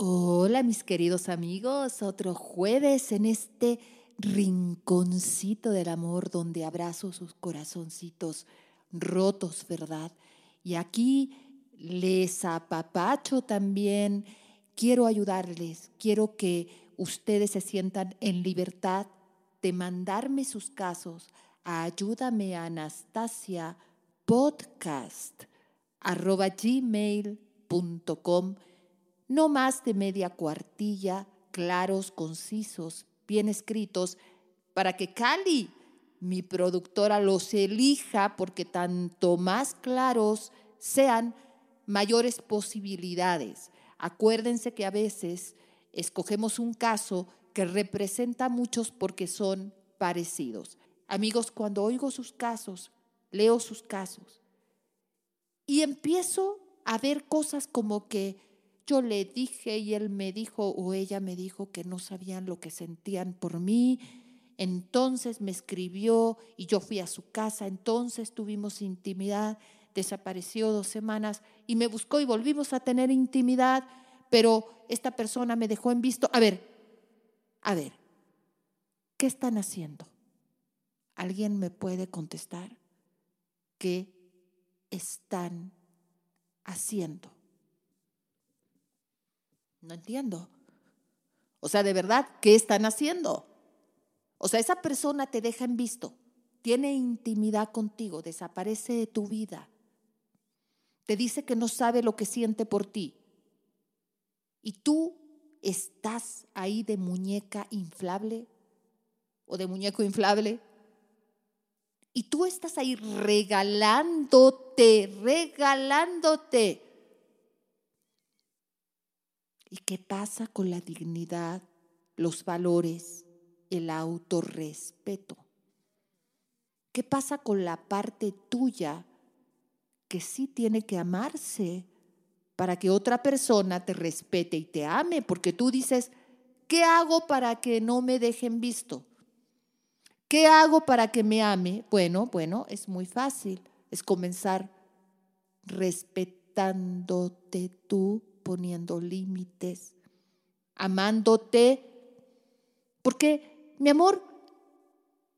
Hola mis queridos amigos, otro jueves en este rinconcito del amor donde abrazo sus corazoncitos rotos, ¿verdad? Y aquí les apapacho también, quiero ayudarles, quiero que ustedes se sientan en libertad de mandarme sus casos ayúdame a Anastasia podcast arroba gmail.com no más de media cuartilla, claros, concisos, bien escritos, para que Cali, mi productora, los elija, porque tanto más claros sean, mayores posibilidades. Acuérdense que a veces escogemos un caso que representa a muchos porque son parecidos. Amigos, cuando oigo sus casos, leo sus casos y empiezo a ver cosas como que yo le dije y él me dijo o ella me dijo que no sabían lo que sentían por mí. Entonces me escribió y yo fui a su casa, entonces tuvimos intimidad, desapareció dos semanas y me buscó y volvimos a tener intimidad, pero esta persona me dejó en visto. A ver, a ver, ¿qué están haciendo? ¿Alguien me puede contestar? ¿Qué están haciendo? No entiendo. O sea, de verdad, ¿qué están haciendo? O sea, esa persona te deja en visto, tiene intimidad contigo, desaparece de tu vida, te dice que no sabe lo que siente por ti. Y tú estás ahí de muñeca inflable o de muñeco inflable. Y tú estás ahí regalándote, regalándote ¿Y qué pasa con la dignidad, los valores, el autorrespeto? ¿Qué pasa con la parte tuya que sí tiene que amarse para que otra persona te respete y te ame? Porque tú dices, ¿qué hago para que no me dejen visto? ¿Qué hago para que me ame? Bueno, bueno, es muy fácil. Es comenzar respetándote tú poniendo límites, amándote. Porque, mi amor,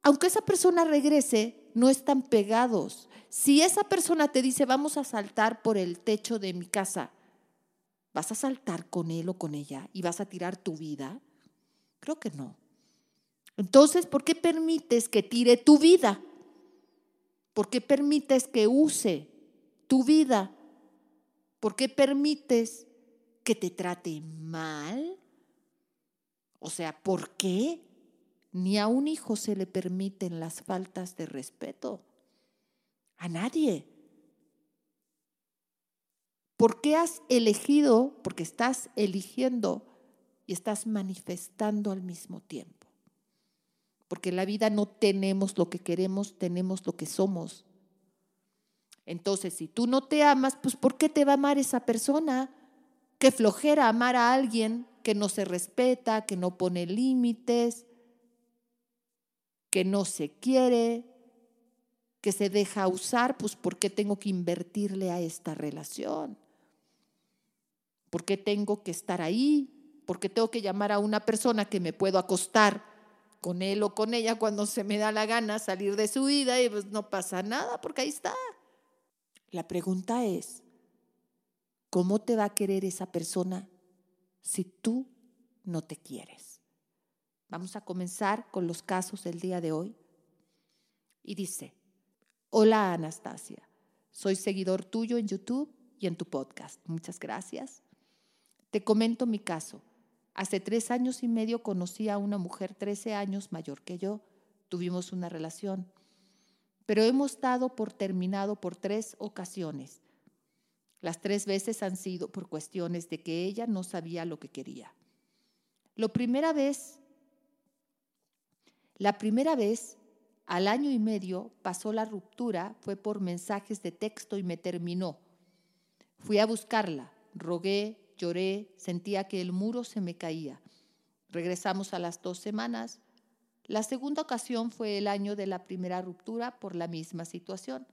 aunque esa persona regrese, no están pegados. Si esa persona te dice, vamos a saltar por el techo de mi casa, ¿vas a saltar con él o con ella y vas a tirar tu vida? Creo que no. Entonces, ¿por qué permites que tire tu vida? ¿Por qué permites que use tu vida? ¿Por qué permites que te trate mal? O sea, ¿por qué? Ni a un hijo se le permiten las faltas de respeto. A nadie. ¿Por qué has elegido? Porque estás eligiendo y estás manifestando al mismo tiempo. Porque en la vida no tenemos lo que queremos, tenemos lo que somos. Entonces, si tú no te amas, pues ¿por qué te va a amar esa persona? Qué flojera amar a alguien que no se respeta, que no pone límites, que no se quiere, que se deja usar, pues ¿por qué tengo que invertirle a esta relación? ¿Por qué tengo que estar ahí? ¿Por qué tengo que llamar a una persona que me puedo acostar con él o con ella cuando se me da la gana salir de su vida y pues no pasa nada porque ahí está? La pregunta es, ¿Cómo te va a querer esa persona si tú no te quieres? Vamos a comenzar con los casos del día de hoy. Y dice, hola Anastasia, soy seguidor tuyo en YouTube y en tu podcast. Muchas gracias. Te comento mi caso. Hace tres años y medio conocí a una mujer 13 años mayor que yo. Tuvimos una relación, pero hemos dado por terminado por tres ocasiones las tres veces han sido por cuestiones de que ella no sabía lo que quería. Lo primera vez, la primera vez, al año y medio, pasó la ruptura, fue por mensajes de texto y me terminó. Fui a buscarla, rogué, lloré, sentía que el muro se me caía. Regresamos a las dos semanas. La segunda ocasión fue el año de la primera ruptura por la misma situación.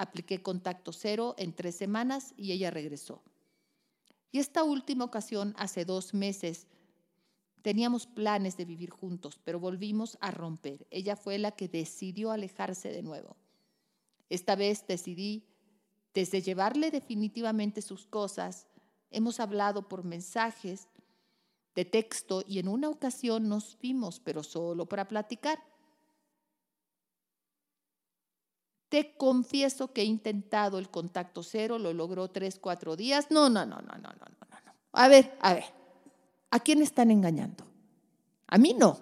Apliqué contacto cero en tres semanas y ella regresó. Y esta última ocasión, hace dos meses, teníamos planes de vivir juntos, pero volvimos a romper. Ella fue la que decidió alejarse de nuevo. Esta vez decidí, desde llevarle definitivamente sus cosas, hemos hablado por mensajes de texto y en una ocasión nos vimos, pero solo para platicar. Te confieso que he intentado el contacto cero, lo logró tres, cuatro días. No, no, no, no, no, no, no, no. A ver, a ver, ¿a quién están engañando? A mí no.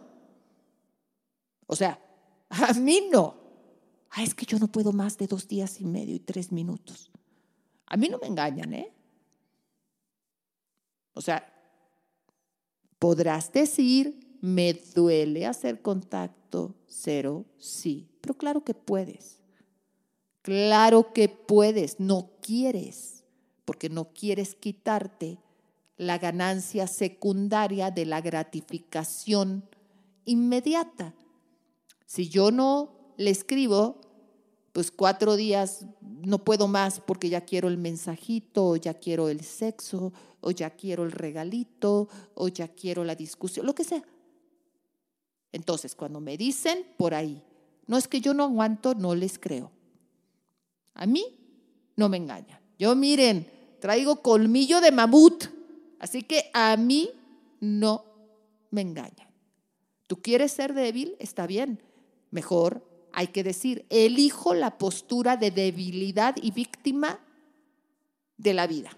O sea, a mí no. Ah, es que yo no puedo más de dos días y medio y tres minutos. A mí no me engañan, ¿eh? O sea, podrás decir, me duele hacer contacto cero, sí, pero claro que puedes. Claro que puedes, no quieres, porque no quieres quitarte la ganancia secundaria de la gratificación inmediata. Si yo no le escribo, pues cuatro días no puedo más porque ya quiero el mensajito, o ya quiero el sexo, o ya quiero el regalito, o ya quiero la discusión, lo que sea. Entonces, cuando me dicen por ahí, no es que yo no aguanto, no les creo. A mí no me engaña. Yo miren, traigo colmillo de mamut, así que a mí no me engaña. ¿Tú quieres ser débil? Está bien. Mejor hay que decir, elijo la postura de debilidad y víctima de la vida.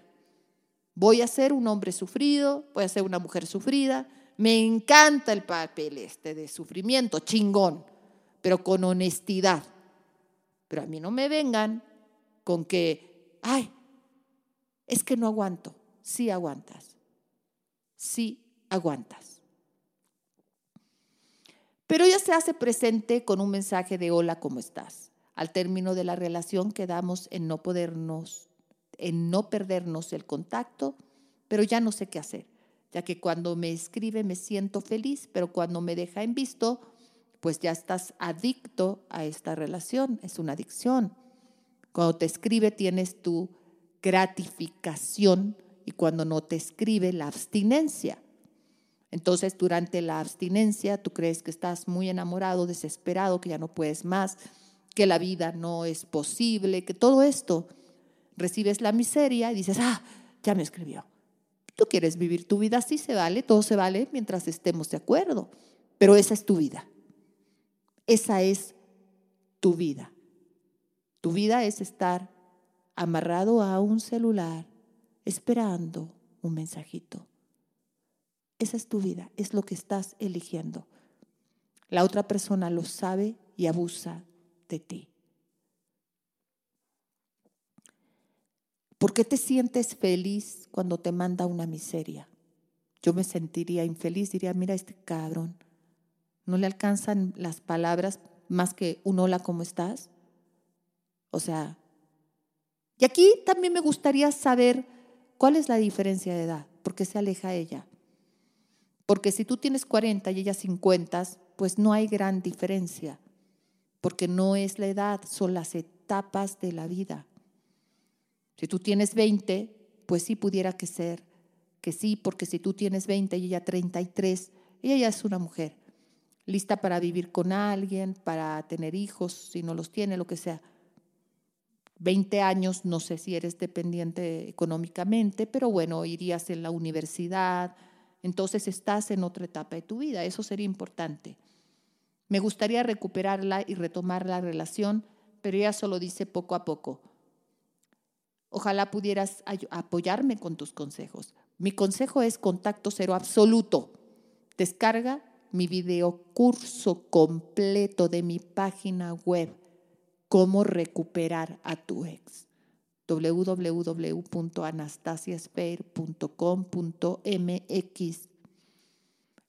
Voy a ser un hombre sufrido, voy a ser una mujer sufrida. Me encanta el papel este de sufrimiento, chingón, pero con honestidad. Pero a mí no me vengan con que, ay, es que no aguanto. Sí aguantas. Sí aguantas. Pero ella se hace presente con un mensaje de hola, ¿cómo estás? Al término de la relación quedamos en no podernos, en no perdernos el contacto, pero ya no sé qué hacer, ya que cuando me escribe me siento feliz, pero cuando me deja en visto, pues ya estás adicto a esta relación, es una adicción. Cuando te escribe tienes tu gratificación y cuando no te escribe la abstinencia. Entonces durante la abstinencia tú crees que estás muy enamorado, desesperado, que ya no puedes más, que la vida no es posible, que todo esto recibes la miseria y dices, ah, ya me escribió. Tú quieres vivir tu vida así, se vale, todo se vale mientras estemos de acuerdo, pero esa es tu vida. Esa es tu vida. Tu vida es estar amarrado a un celular esperando un mensajito. Esa es tu vida, es lo que estás eligiendo. La otra persona lo sabe y abusa de ti. ¿Por qué te sientes feliz cuando te manda una miseria? Yo me sentiría infeliz, diría, mira este cabrón, no le alcanzan las palabras más que un hola, ¿cómo estás? O sea, y aquí también me gustaría saber cuál es la diferencia de edad, por qué se aleja ella. Porque si tú tienes 40 y ella 50, pues no hay gran diferencia, porque no es la edad, son las etapas de la vida. Si tú tienes 20, pues sí pudiera que ser que sí, porque si tú tienes 20 y ella 33, ella ya es una mujer, lista para vivir con alguien, para tener hijos, si no los tiene, lo que sea. 20 años, no sé si eres dependiente económicamente, pero bueno, irías en la universidad, entonces estás en otra etapa de tu vida, eso sería importante. Me gustaría recuperarla y retomar la relación, pero ella solo dice poco a poco. Ojalá pudieras apoyarme con tus consejos. Mi consejo es contacto cero absoluto. Descarga mi video curso completo de mi página web cómo recuperar a tu ex www.anastasiaspeir.com.mx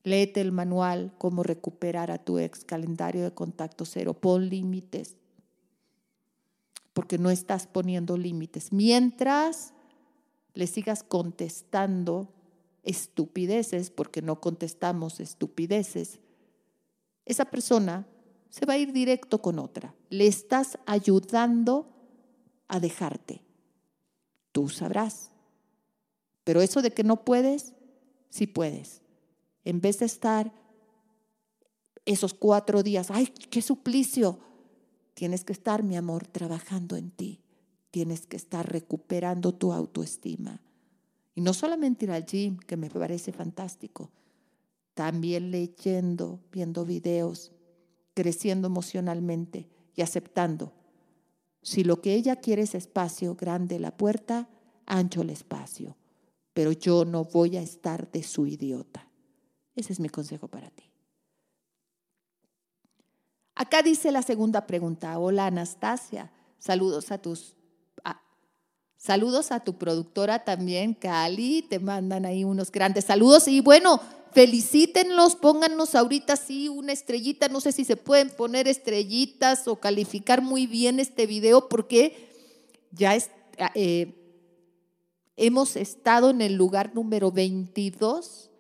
Léete el manual Cómo recuperar a tu ex, calendario de contacto cero. Pon límites, porque no estás poniendo límites. Mientras le sigas contestando estupideces, porque no contestamos estupideces, esa persona se va a ir directo con otra. Le estás ayudando a dejarte. Tú sabrás. Pero eso de que no puedes, sí puedes. En vez de estar esos cuatro días, ay, qué suplicio, tienes que estar, mi amor, trabajando en ti. Tienes que estar recuperando tu autoestima. Y no solamente ir al gym, que me parece fantástico, también leyendo, viendo videos, creciendo emocionalmente y aceptando. Si lo que ella quiere es espacio, grande la puerta, ancho el espacio. Pero yo no voy a estar de su idiota. Ese es mi consejo para ti. Acá dice la segunda pregunta. Hola Anastasia, saludos a tus Saludos a tu productora también, Cali, te mandan ahí unos grandes saludos y bueno, felicítenlos, pónganos ahorita sí una estrellita, no sé si se pueden poner estrellitas o calificar muy bien este video porque ya eh, hemos estado en el lugar número 22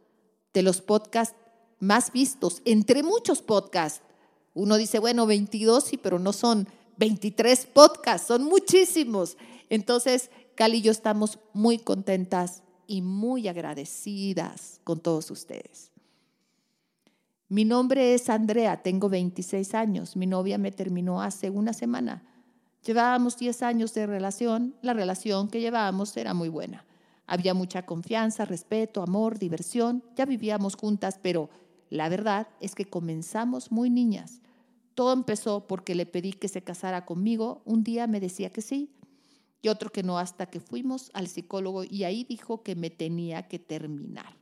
de los podcasts más vistos, entre muchos podcasts. Uno dice, bueno, 22 sí, pero no son 23 podcasts, son muchísimos. Entonces, Cali y yo estamos muy contentas y muy agradecidas con todos ustedes. Mi nombre es Andrea, tengo 26 años. Mi novia me terminó hace una semana. Llevábamos 10 años de relación. La relación que llevábamos era muy buena. Había mucha confianza, respeto, amor, diversión. Ya vivíamos juntas, pero la verdad es que comenzamos muy niñas. Todo empezó porque le pedí que se casara conmigo. Un día me decía que sí, y otro que no hasta que fuimos al psicólogo y ahí dijo que me tenía que terminar.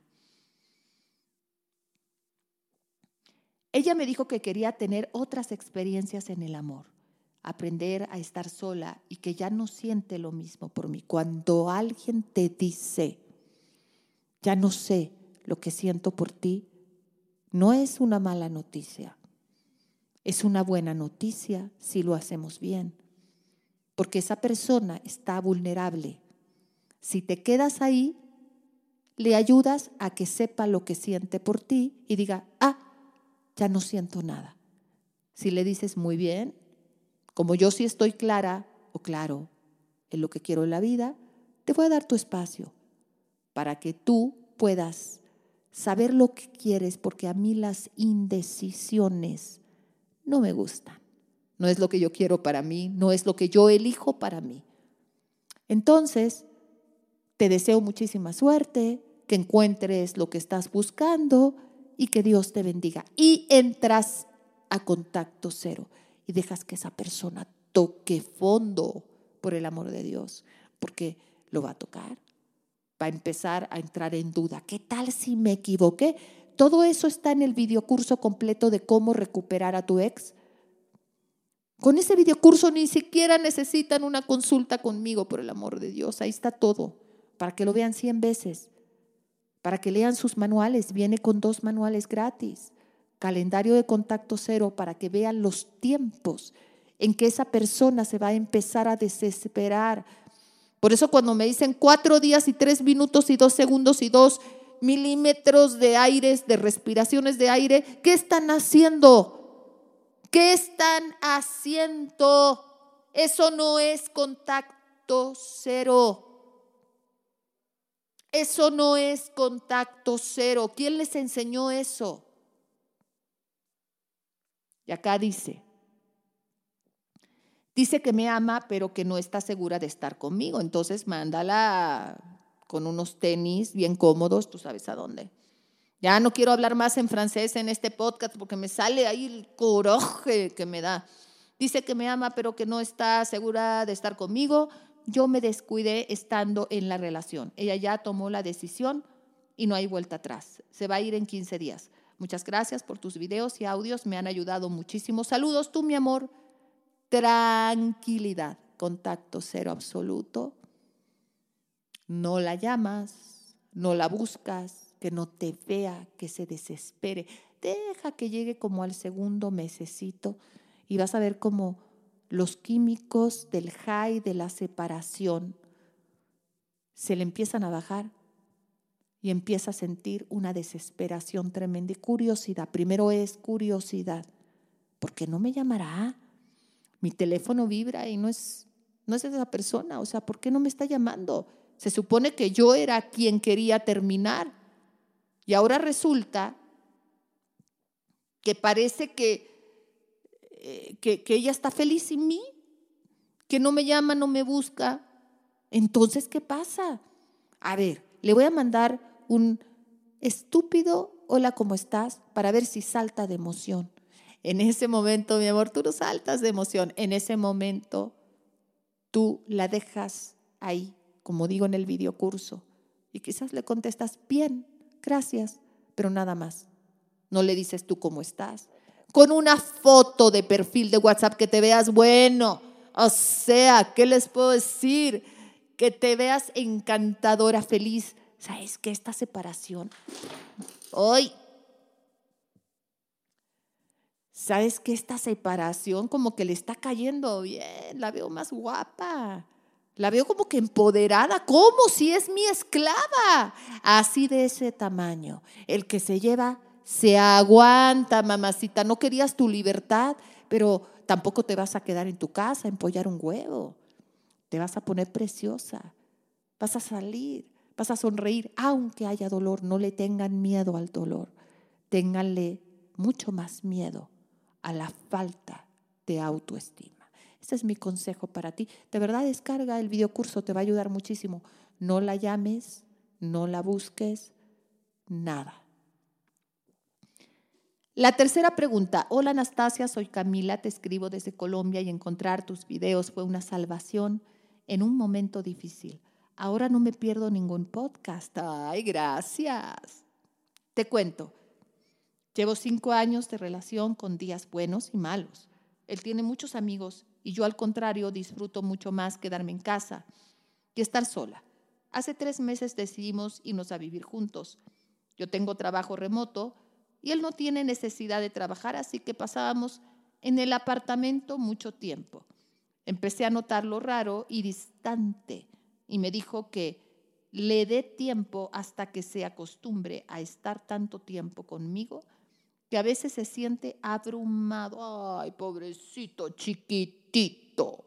Ella me dijo que quería tener otras experiencias en el amor, aprender a estar sola y que ya no siente lo mismo por mí. Cuando alguien te dice, ya no sé lo que siento por ti, no es una mala noticia, es una buena noticia si lo hacemos bien porque esa persona está vulnerable. Si te quedas ahí, le ayudas a que sepa lo que siente por ti y diga, ah, ya no siento nada. Si le dices muy bien, como yo sí estoy clara o claro en lo que quiero en la vida, te voy a dar tu espacio para que tú puedas saber lo que quieres, porque a mí las indecisiones no me gustan no es lo que yo quiero para mí, no es lo que yo elijo para mí. Entonces, te deseo muchísima suerte, que encuentres lo que estás buscando y que Dios te bendiga. Y entras a contacto cero y dejas que esa persona toque fondo por el amor de Dios, porque lo va a tocar, va a empezar a entrar en duda. ¿Qué tal si me equivoqué? Todo eso está en el videocurso completo de cómo recuperar a tu ex con ese videocurso ni siquiera necesitan una consulta conmigo, por el amor de Dios. Ahí está todo, para que lo vean 100 veces, para que lean sus manuales. Viene con dos manuales gratis. Calendario de contacto cero, para que vean los tiempos en que esa persona se va a empezar a desesperar. Por eso cuando me dicen cuatro días y tres minutos y dos segundos y dos milímetros de aire, de respiraciones de aire, ¿qué están haciendo? ¿Qué están haciendo? Eso no es contacto cero. Eso no es contacto cero. ¿Quién les enseñó eso? Y acá dice, dice que me ama, pero que no está segura de estar conmigo. Entonces mándala con unos tenis bien cómodos, tú sabes a dónde. Ya no quiero hablar más en francés en este podcast porque me sale ahí el coraje que me da. Dice que me ama pero que no está segura de estar conmigo. Yo me descuidé estando en la relación. Ella ya tomó la decisión y no hay vuelta atrás. Se va a ir en 15 días. Muchas gracias por tus videos y audios. Me han ayudado muchísimo. Saludos tú, mi amor. Tranquilidad. Contacto cero absoluto. No la llamas, no la buscas, que no te vea, que se desespere. Deja que llegue como al segundo mesecito y vas a ver como los químicos del high de la separación se le empiezan a bajar y empieza a sentir una desesperación tremenda y curiosidad. Primero es curiosidad. ¿Por qué no me llamará? Mi teléfono vibra y no es, no es esa persona. O sea, ¿por qué no me está llamando? Se supone que yo era quien quería terminar. Y ahora resulta que parece que, eh, que, que, ella está feliz sin mí, que no me llama, no me busca. Entonces, ¿qué pasa? A ver, le voy a mandar un estúpido hola, ¿cómo estás? para ver si salta de emoción. En ese momento, mi amor, tú no saltas de emoción. En ese momento, tú la dejas ahí, como digo en el videocurso, y quizás le contestas, bien, gracias, pero nada más. No le dices tú cómo estás. Con una foto de perfil de WhatsApp que te veas bueno. O sea, ¿qué les puedo decir? Que te veas encantadora, feliz. ¿Sabes que esta separación? Hoy ¿Sabes que esta separación como que le está cayendo bien? La veo más guapa. La veo como que empoderada, como si es mi esclava. Así de ese tamaño. El que se lleva se aguanta, mamacita. No querías tu libertad, pero tampoco te vas a quedar en tu casa empollar un huevo. Te vas a poner preciosa. Vas a salir, vas a sonreír, aunque haya dolor. No le tengan miedo al dolor. Ténganle mucho más miedo a la falta de autoestima. Ese es mi consejo para ti. De verdad, descarga el videocurso, te va a ayudar muchísimo. No la llames, no la busques, nada. La tercera pregunta. Hola Anastasia, soy Camila, te escribo desde Colombia y encontrar tus videos fue una salvación en un momento difícil. Ahora no me pierdo ningún podcast. Ay, gracias. Te cuento. Llevo cinco años de relación con días buenos y malos. Él tiene muchos amigos y yo al contrario disfruto mucho más quedarme en casa y estar sola. Hace tres meses decidimos irnos a vivir juntos. Yo tengo trabajo remoto y él no tiene necesidad de trabajar, así que pasábamos en el apartamento mucho tiempo. Empecé a notar lo raro y distante y me dijo que le dé tiempo hasta que se acostumbre a estar tanto tiempo conmigo que a veces se siente abrumado. Ay, pobrecito chiquitito,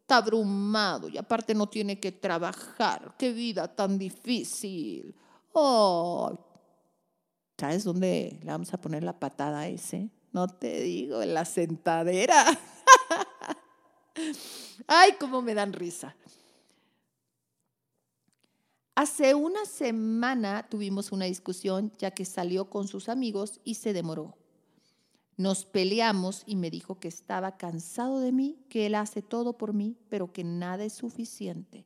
está abrumado y aparte no tiene que trabajar. Qué vida tan difícil. Oh, ¿sabes dónde le vamos a poner la patada a ese? No te digo, en la sentadera. Ay, cómo me dan risa. Hace una semana tuvimos una discusión ya que salió con sus amigos y se demoró. Nos peleamos y me dijo que estaba cansado de mí, que él hace todo por mí, pero que nada es suficiente.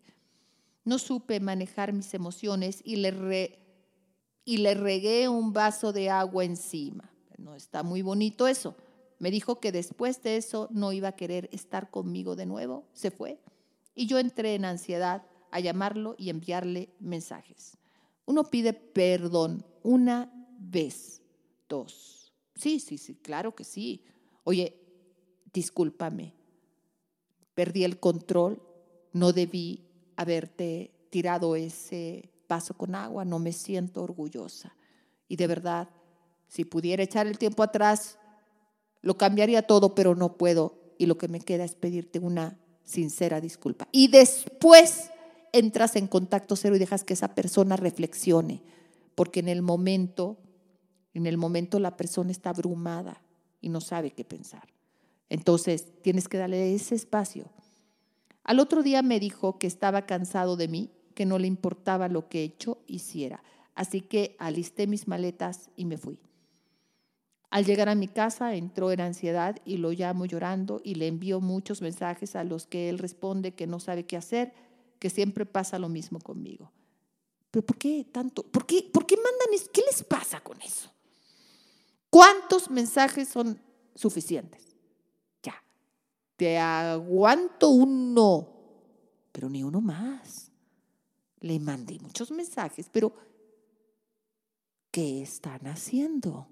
No supe manejar mis emociones y le, y le regué un vaso de agua encima. No está muy bonito eso. Me dijo que después de eso no iba a querer estar conmigo de nuevo. Se fue. Y yo entré en ansiedad a llamarlo y enviarle mensajes. Uno pide perdón una vez, dos. Sí, sí, sí, claro que sí. Oye, discúlpame, perdí el control, no debí haberte tirado ese vaso con agua, no me siento orgullosa. Y de verdad, si pudiera echar el tiempo atrás, lo cambiaría todo, pero no puedo. Y lo que me queda es pedirte una sincera disculpa. Y después entras en contacto cero y dejas que esa persona reflexione, porque en el momento, en el momento la persona está abrumada y no sabe qué pensar. Entonces, tienes que darle ese espacio. Al otro día me dijo que estaba cansado de mí, que no le importaba lo que hecho hiciera. Así que alisté mis maletas y me fui. Al llegar a mi casa entró en ansiedad y lo llamo llorando y le envío muchos mensajes a los que él responde que no sabe qué hacer que siempre pasa lo mismo conmigo. Pero ¿por qué tanto? ¿Por qué, por qué mandan eso? ¿Qué les pasa con eso? ¿Cuántos mensajes son suficientes? Ya, te aguanto uno, pero ni uno más. Le mandé muchos mensajes, pero ¿qué están haciendo?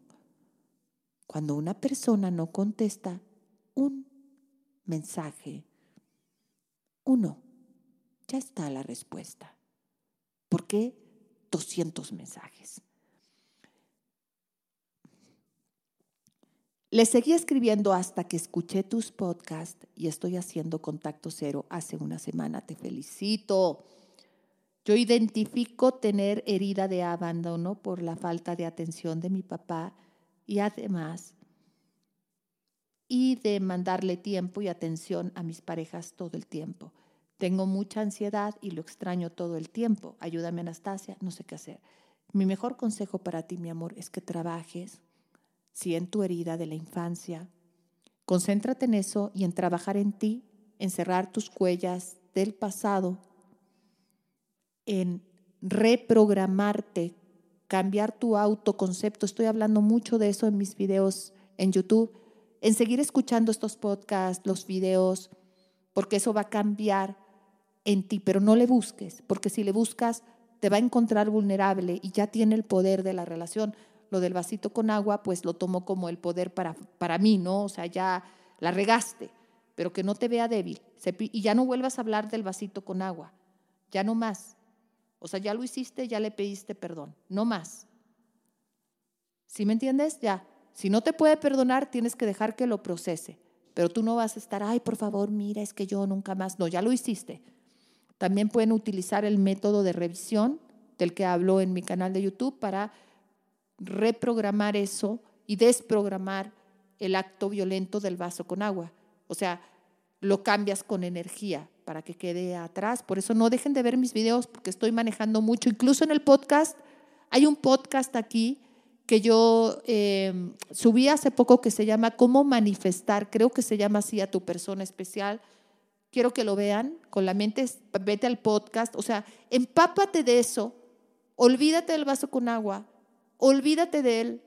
Cuando una persona no contesta un mensaje, uno, está la respuesta. ¿Por qué 200 mensajes? Le seguí escribiendo hasta que escuché tus podcasts y estoy haciendo contacto cero hace una semana. Te felicito. Yo identifico tener herida de abandono por la falta de atención de mi papá y además y de mandarle tiempo y atención a mis parejas todo el tiempo. Tengo mucha ansiedad y lo extraño todo el tiempo. Ayúdame, Anastasia, no sé qué hacer. Mi mejor consejo para ti, mi amor, es que trabajes, si en tu herida de la infancia, concéntrate en eso y en trabajar en ti, en cerrar tus huellas del pasado, en reprogramarte, cambiar tu autoconcepto. Estoy hablando mucho de eso en mis videos en YouTube, en seguir escuchando estos podcasts, los videos, porque eso va a cambiar en ti, pero no le busques, porque si le buscas, te va a encontrar vulnerable y ya tiene el poder de la relación. Lo del vasito con agua, pues lo tomo como el poder para, para mí, ¿no? O sea, ya la regaste, pero que no te vea débil. Y ya no vuelvas a hablar del vasito con agua, ya no más. O sea, ya lo hiciste, ya le pediste perdón, no más. ¿Sí me entiendes? Ya. Si no te puede perdonar, tienes que dejar que lo procese. Pero tú no vas a estar, ay, por favor, mira, es que yo nunca más. No, ya lo hiciste. También pueden utilizar el método de revisión del que hablo en mi canal de YouTube para reprogramar eso y desprogramar el acto violento del vaso con agua. O sea, lo cambias con energía para que quede atrás. Por eso no dejen de ver mis videos porque estoy manejando mucho. Incluso en el podcast, hay un podcast aquí que yo eh, subí hace poco que se llama Cómo manifestar, creo que se llama así a tu persona especial quiero que lo vean con la mente, vete al podcast, o sea, empápate de eso, olvídate del vaso con agua, olvídate de él,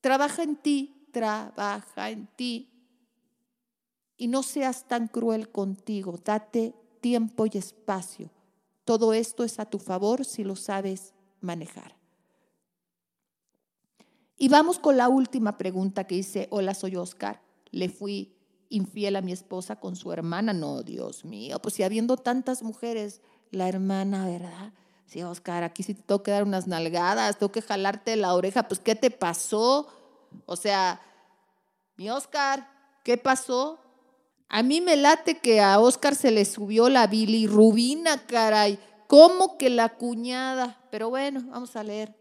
trabaja en ti, trabaja en ti y no seas tan cruel contigo, date tiempo y espacio. Todo esto es a tu favor si lo sabes manejar. Y vamos con la última pregunta que dice, hola, soy Oscar, le fui infiel a mi esposa con su hermana. No, Dios mío, pues si habiendo tantas mujeres, la hermana, ¿verdad? Sí, Oscar, aquí sí te tengo que dar unas nalgadas, tengo que jalarte la oreja, pues ¿qué te pasó? O sea, mi Oscar, ¿qué pasó? A mí me late que a Oscar se le subió la bilirrubina, caray. ¿Cómo que la cuñada? Pero bueno, vamos a leer.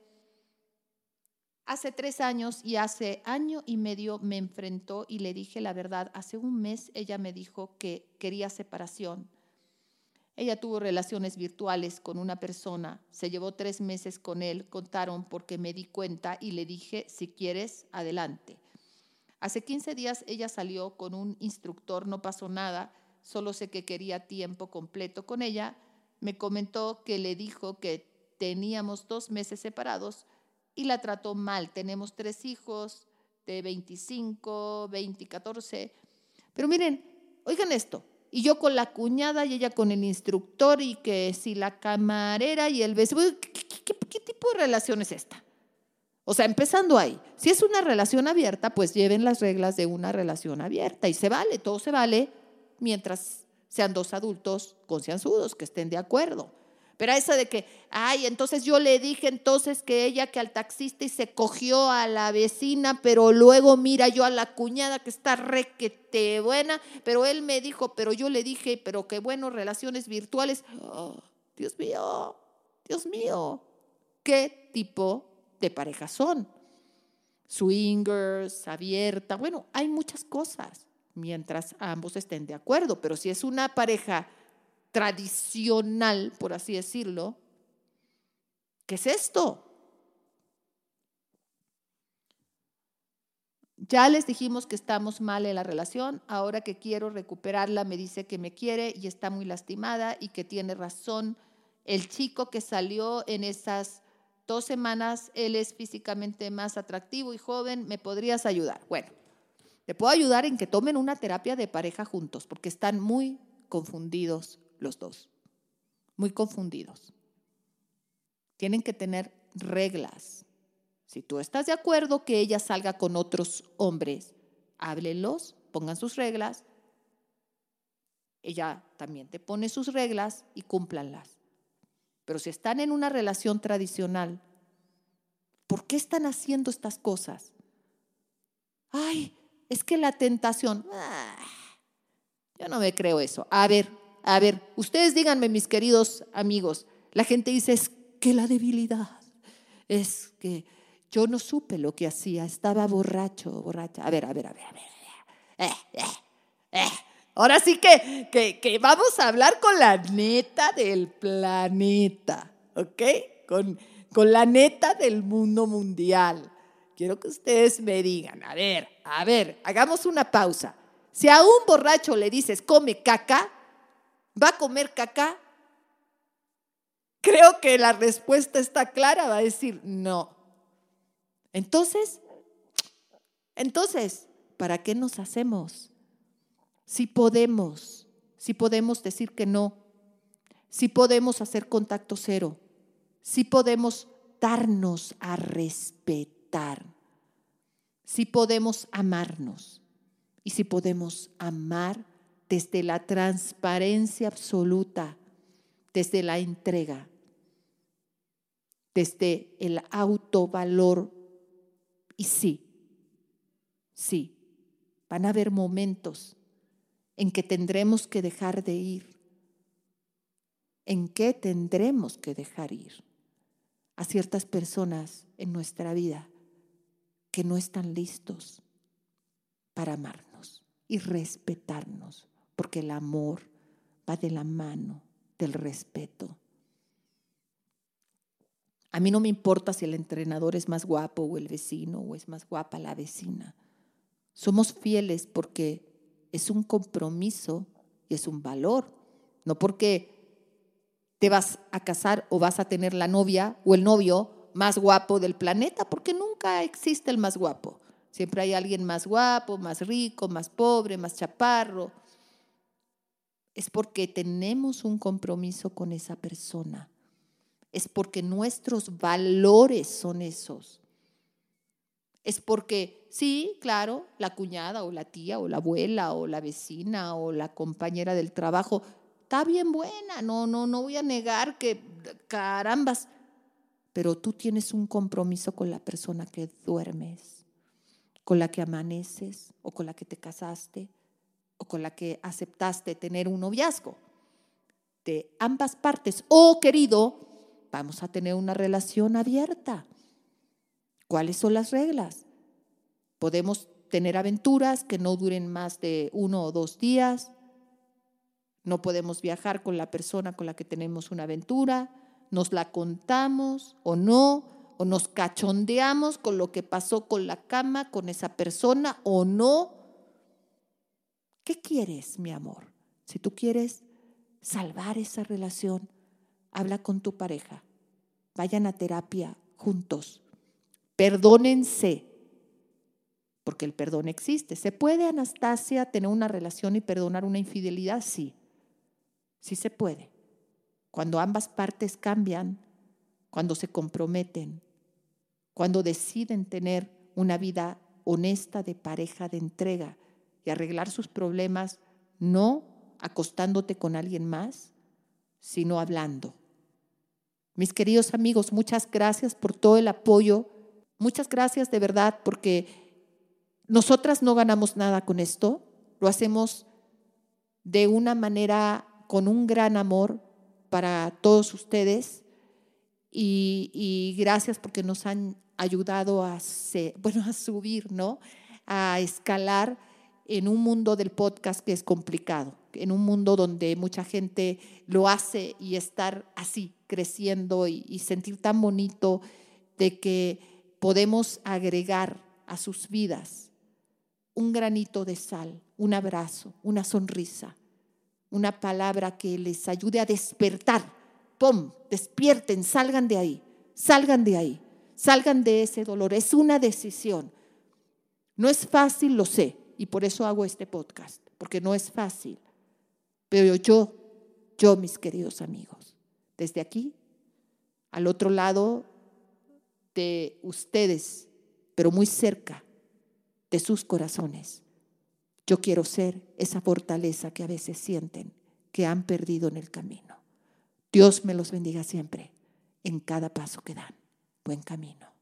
Hace tres años y hace año y medio me enfrentó y le dije la verdad. Hace un mes ella me dijo que quería separación. Ella tuvo relaciones virtuales con una persona, se llevó tres meses con él, contaron porque me di cuenta y le dije, si quieres, adelante. Hace 15 días ella salió con un instructor, no pasó nada, solo sé que quería tiempo completo con ella. Me comentó que le dijo que teníamos dos meses separados y la trató mal. Tenemos tres hijos de 25, 20 y 14. Pero miren, oigan esto. Y yo con la cuñada y ella con el instructor y que si la camarera y el beso. ¿Qué, tipo de relación es esta? O sea, empezando ahí. Si es una relación abierta, pues lleven las reglas de una relación abierta y se vale, todo se vale mientras sean dos adultos concienzudos que estén de acuerdo. Pero esa de que, ay, entonces yo le dije entonces que ella que al taxista y se cogió a la vecina, pero luego mira yo a la cuñada que está requete buena, pero él me dijo, pero yo le dije, pero qué bueno, relaciones virtuales. Oh, Dios mío, Dios mío, ¿qué tipo de pareja son? Swingers, abierta, bueno, hay muchas cosas mientras ambos estén de acuerdo, pero si es una pareja tradicional, por así decirlo, ¿qué es esto? Ya les dijimos que estamos mal en la relación, ahora que quiero recuperarla me dice que me quiere y está muy lastimada y que tiene razón. El chico que salió en esas dos semanas, él es físicamente más atractivo y joven, ¿me podrías ayudar? Bueno, te puedo ayudar en que tomen una terapia de pareja juntos, porque están muy confundidos los dos, muy confundidos. Tienen que tener reglas. Si tú estás de acuerdo que ella salga con otros hombres, háblenlos, pongan sus reglas. Ella también te pone sus reglas y cúmplanlas. Pero si están en una relación tradicional, ¿por qué están haciendo estas cosas? Ay, es que la tentación, ah, yo no me creo eso. A ver, A ver, ustedes díganme, mis queridos amigos, la gente dice es que la debilidad, es que yo no supe lo que hacía, estaba borracho, borracha. A ver, a ver, a ver, a ver. Eh, eh, eh. Ahora sí que, que, que, vamos a hablar con la neta del planeta, ¿ok? Con, con la neta del mundo mundial. Quiero que ustedes me digan, a ver, a ver, hagamos una pausa. Si a un borracho le dices, come caca, ¿va a comer caca? Creo que la respuesta está clara, va a decir no. Entonces, entonces, ¿para qué nos hacemos? Si podemos, si podemos decir que no, si podemos hacer contacto cero, si podemos darnos a respetar, si podemos amarnos y si podemos amar desde la transparencia absoluta, desde la entrega desde el autovalor. Y sí, sí, van a haber momentos en que tendremos que dejar de ir, en que tendremos que dejar ir a ciertas personas en nuestra vida que no están listos para amarnos y respetarnos, porque el amor va de la mano del respeto a mí no me importa si el entrenador es más guapo o el vecino o es más guapa la vecina. Somos fieles porque es un compromiso y es un valor, no porque te vas a casar o vas a tener la novia o el novio más guapo del planeta, porque nunca existe el más guapo. Siempre hay alguien más guapo, más rico, más pobre, más chaparro. Es porque tenemos un compromiso con esa persona es porque nuestros valores son esos. Es porque, sí, claro, la cuñada o la tía o la abuela o la vecina o la compañera del trabajo está bien buena, no, no, no voy a negar que carambas, pero tú tienes un compromiso con la persona que duermes, con la que amaneces o con la que te casaste o con la que aceptaste tener un noviazgo. De ambas partes. Oh, querido, vamos a tener una relación abierta. ¿Cuáles son las reglas? Podemos tener aventuras que no duren más de uno o dos días. No podemos viajar con la persona con la que tenemos una aventura. Nos la contamos o no, o nos cachondeamos con lo que pasó con la cama, con esa persona o no. ¿Qué quieres, mi amor? Si tú quieres salvar esa relación, habla con tu pareja, vayan a terapia juntos, perdónense, porque el perdón existe. ¿Se puede, Anastasia, tener una relación y perdonar una infidelidad? Sí, sí se puede. Cuando ambas partes cambian, cuando se comprometen, cuando deciden tener una vida honesta de pareja, de entrega y arreglar sus problemas, no acostándote con alguien más, sino hablando mis queridos amigos, muchas gracias por todo el apoyo. Muchas gracias de verdad porque nosotras no ganamos nada con esto. Lo hacemos de una manera con un gran amor para todos ustedes y, gracias porque nos han ayudado a, bueno, a subir, ¿no? A escalar en un mundo del podcast que es complicado, en un mundo donde mucha gente lo hace y estar así, creciendo y, sentir tan bonito de que podemos agregar a sus vidas un granito de sal, un abrazo, una sonrisa, una palabra que les ayude a despertar. ¡Pum! Despierten, salgan de ahí, salgan de ahí, salgan de ese dolor. Es una decisión. No es fácil, lo sé, y por eso hago este podcast, porque no es fácil. Pero yo, yo, mis queridos amigos, desde aquí, al otro lado de ustedes, pero muy cerca de sus corazones, yo quiero ser esa fortaleza que a veces sienten que han perdido en el camino. Dios me los bendiga siempre en cada paso que dan. Buen camino.